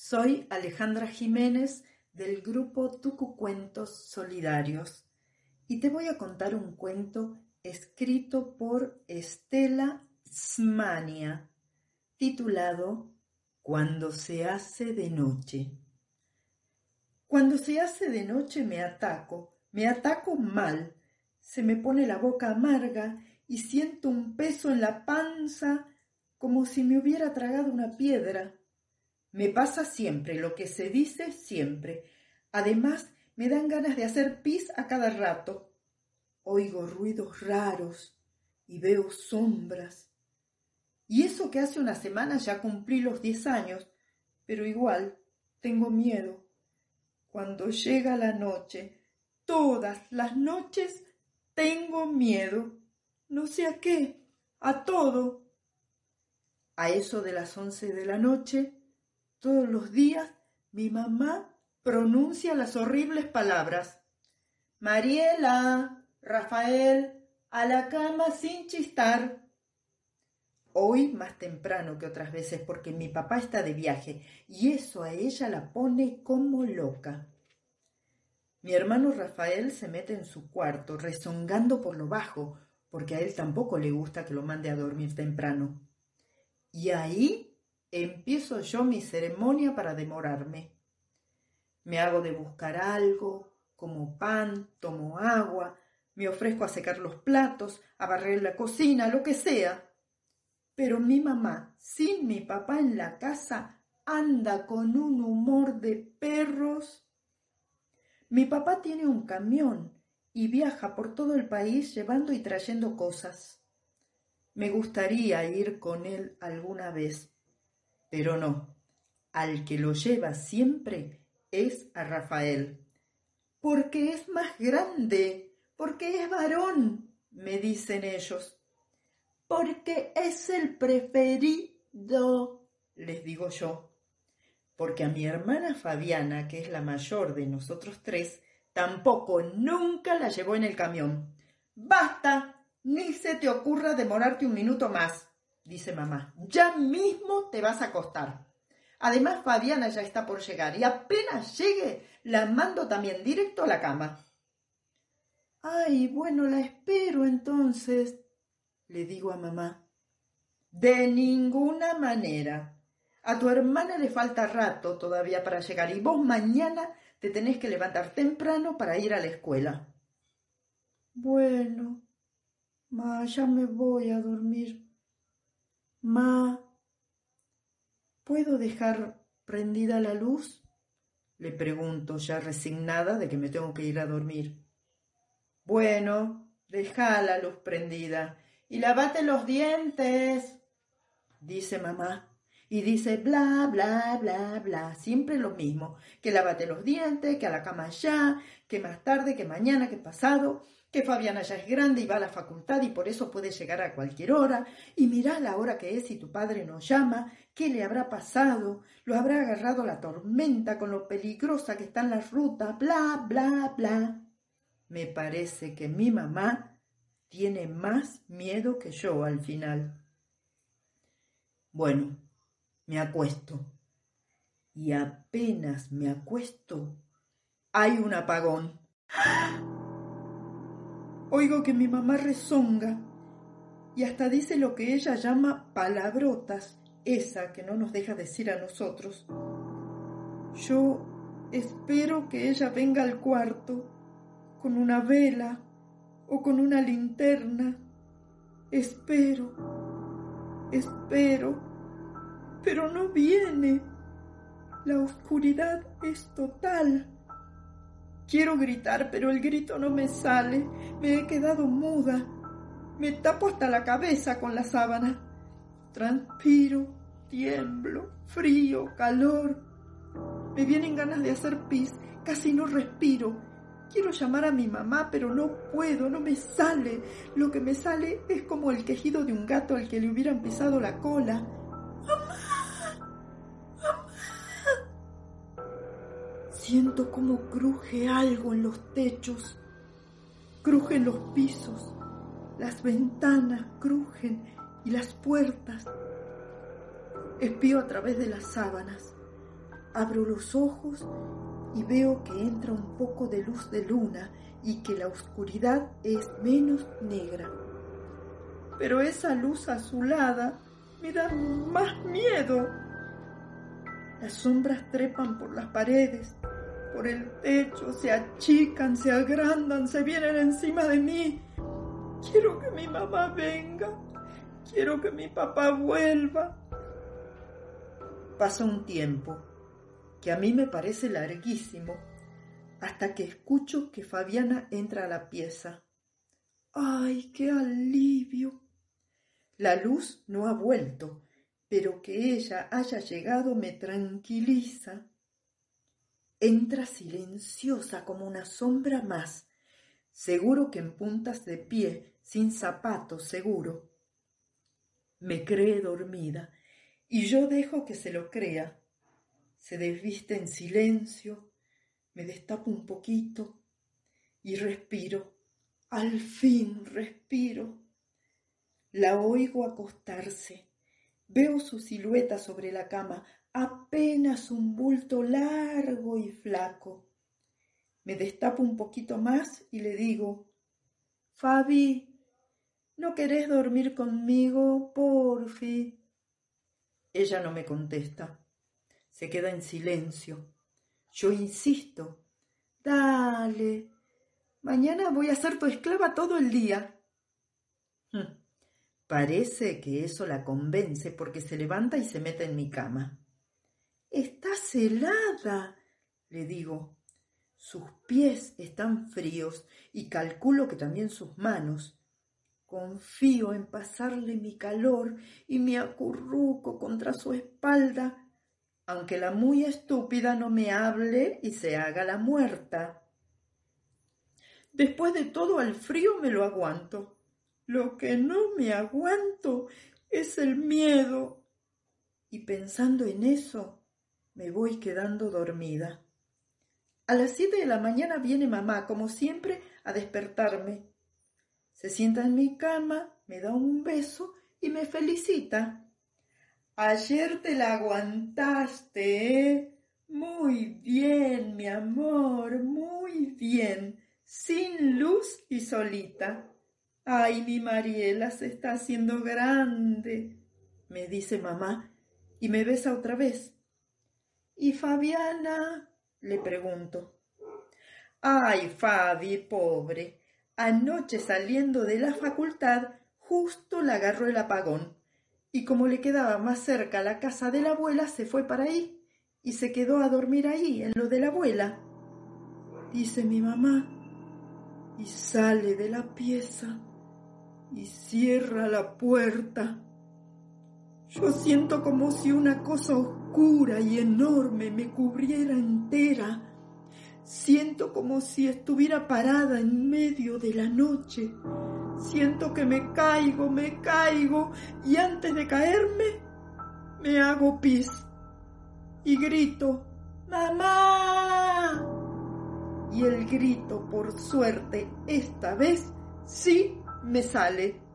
Soy Alejandra Jiménez del grupo Tucu Cuentos Solidarios y te voy a contar un cuento escrito por Estela Smania titulado Cuando se hace de noche. Cuando se hace de noche me ataco, me ataco mal, se me pone la boca amarga y siento un peso en la panza como si me hubiera tragado una piedra. Me pasa siempre lo que se dice siempre. Además, me dan ganas de hacer pis a cada rato. Oigo ruidos raros y veo sombras. Y eso que hace una semana ya cumplí los diez años, pero igual tengo miedo. Cuando llega la noche, todas las noches tengo miedo. No sé a qué, a todo. A eso de las once de la noche, todos los días, mi mamá pronuncia las horribles palabras. Mariela, Rafael, a la cama sin chistar. Hoy más temprano que otras veces porque mi papá está de viaje y eso a ella la pone como loca. Mi hermano Rafael se mete en su cuarto rezongando por lo bajo porque a él tampoco le gusta que lo mande a dormir temprano. Y ahí empiezo yo mi ceremonia para demorarme. Me hago de buscar algo, como pan, tomo agua, me ofrezco a secar los platos, a barrer la cocina, lo que sea. Pero mi mamá, sin mi papá en la casa, anda con un humor de perros. Mi papá tiene un camión y viaja por todo el país llevando y trayendo cosas. Me gustaría ir con él alguna vez, pero no. Al que lo lleva siempre es a Rafael. Porque es más grande, porque es varón, me dicen ellos. Porque es el preferido, les digo yo. Porque a mi hermana Fabiana, que es la mayor de nosotros tres, tampoco nunca la llevó en el camión. Basta, ni se te ocurra demorarte un minuto más, dice mamá. Ya mismo te vas a acostar. Además, Fabiana ya está por llegar y apenas llegue, la mando también directo a la cama. Ay, bueno, la espero entonces, le digo a mamá. De ninguna manera. A tu hermana le falta rato todavía para llegar y vos mañana te tenés que levantar temprano para ir a la escuela. Bueno, Ma, ya me voy a dormir. Ma, ¿puedo dejar prendida la luz? Le pregunto, ya resignada de que me tengo que ir a dormir. Bueno, deja la luz prendida y lavate los dientes, dice mamá. Y dice bla, bla, bla, bla, siempre lo mismo, que lavate los dientes, que a la cama ya, que más tarde, que mañana, que pasado que Fabiana ya es grande y va a la facultad y por eso puede llegar a cualquier hora, y mirá la hora que es y tu padre nos llama, ¿qué le habrá pasado? ¿Lo habrá agarrado la tormenta con lo peligrosa que está en la ruta? Bla, bla, bla. Me parece que mi mamá tiene más miedo que yo al final. Bueno, me acuesto. Y apenas me acuesto, hay un apagón. Oigo que mi mamá rezonga y hasta dice lo que ella llama palabrotas, esa que no nos deja decir a nosotros. Yo espero que ella venga al cuarto con una vela o con una linterna. Espero, espero, pero no viene. La oscuridad es total. Quiero gritar, pero el grito no me sale. Me he quedado muda. Me tapo hasta la cabeza con la sábana. Transpiro, tiemblo, frío, calor. Me vienen ganas de hacer pis. Casi no respiro. Quiero llamar a mi mamá, pero no puedo, no me sale. Lo que me sale es como el quejido de un gato al que le hubieran pisado la cola. Siento como cruje algo en los techos, crujen los pisos, las ventanas crujen y las puertas. Espío a través de las sábanas. Abro los ojos y veo que entra un poco de luz de luna y que la oscuridad es menos negra. Pero esa luz azulada me da más miedo. Las sombras trepan por las paredes, por el techo, se achican, se agrandan, se vienen encima de mí. Quiero que mi mamá venga, quiero que mi papá vuelva. Pasa un tiempo que a mí me parece larguísimo hasta que escucho que Fabiana entra a la pieza. ¡Ay, qué alivio! La luz no ha vuelto, pero que ella haya llegado me tranquiliza. Entra silenciosa como una sombra más, seguro que en puntas de pie, sin zapatos, seguro. Me cree dormida, y yo dejo que se lo crea. Se desviste en silencio, me destapo un poquito y respiro. Al fin respiro. La oigo acostarse. Veo su silueta sobre la cama, apenas un bulto largo y flaco. Me destapo un poquito más y le digo, Fabi, ¿no querés dormir conmigo, porfi? Ella no me contesta. Se queda en silencio. Yo insisto, dale, mañana voy a ser tu esclava todo el día. Hm. Parece que eso la convence porque se levanta y se mete en mi cama. Estás helada, le digo. Sus pies están fríos y calculo que también sus manos. Confío en pasarle mi calor y me acurruco contra su espalda, aunque la muy estúpida no me hable y se haga la muerta. Después de todo al frío me lo aguanto. Lo que no me aguanto es el miedo. Y pensando en eso, me voy quedando dormida. A las siete de la mañana viene mamá, como siempre, a despertarme. Se sienta en mi cama, me da un beso y me felicita. Ayer te la aguantaste, ¿eh? Muy bien, mi amor, muy bien, sin luz y solita. Ay, mi Mariela se está haciendo grande, me dice mamá y me besa otra vez. ¿Y Fabiana? le pregunto. Ay, Fabi, pobre. Anoche saliendo de la facultad, justo la agarró el apagón, y como le quedaba más cerca la casa de la abuela, se fue para ahí y se quedó a dormir ahí, en lo de la abuela. Dice mi mamá, y sale de la pieza y cierra la puerta. Yo siento como si una cosa oscura y enorme me cubriera entera. Siento como si estuviera parada en medio de la noche. Siento que me caigo, me caigo y antes de caerme me hago pis y grito, ¡Mamá! Y el grito, por suerte, esta vez sí me sale.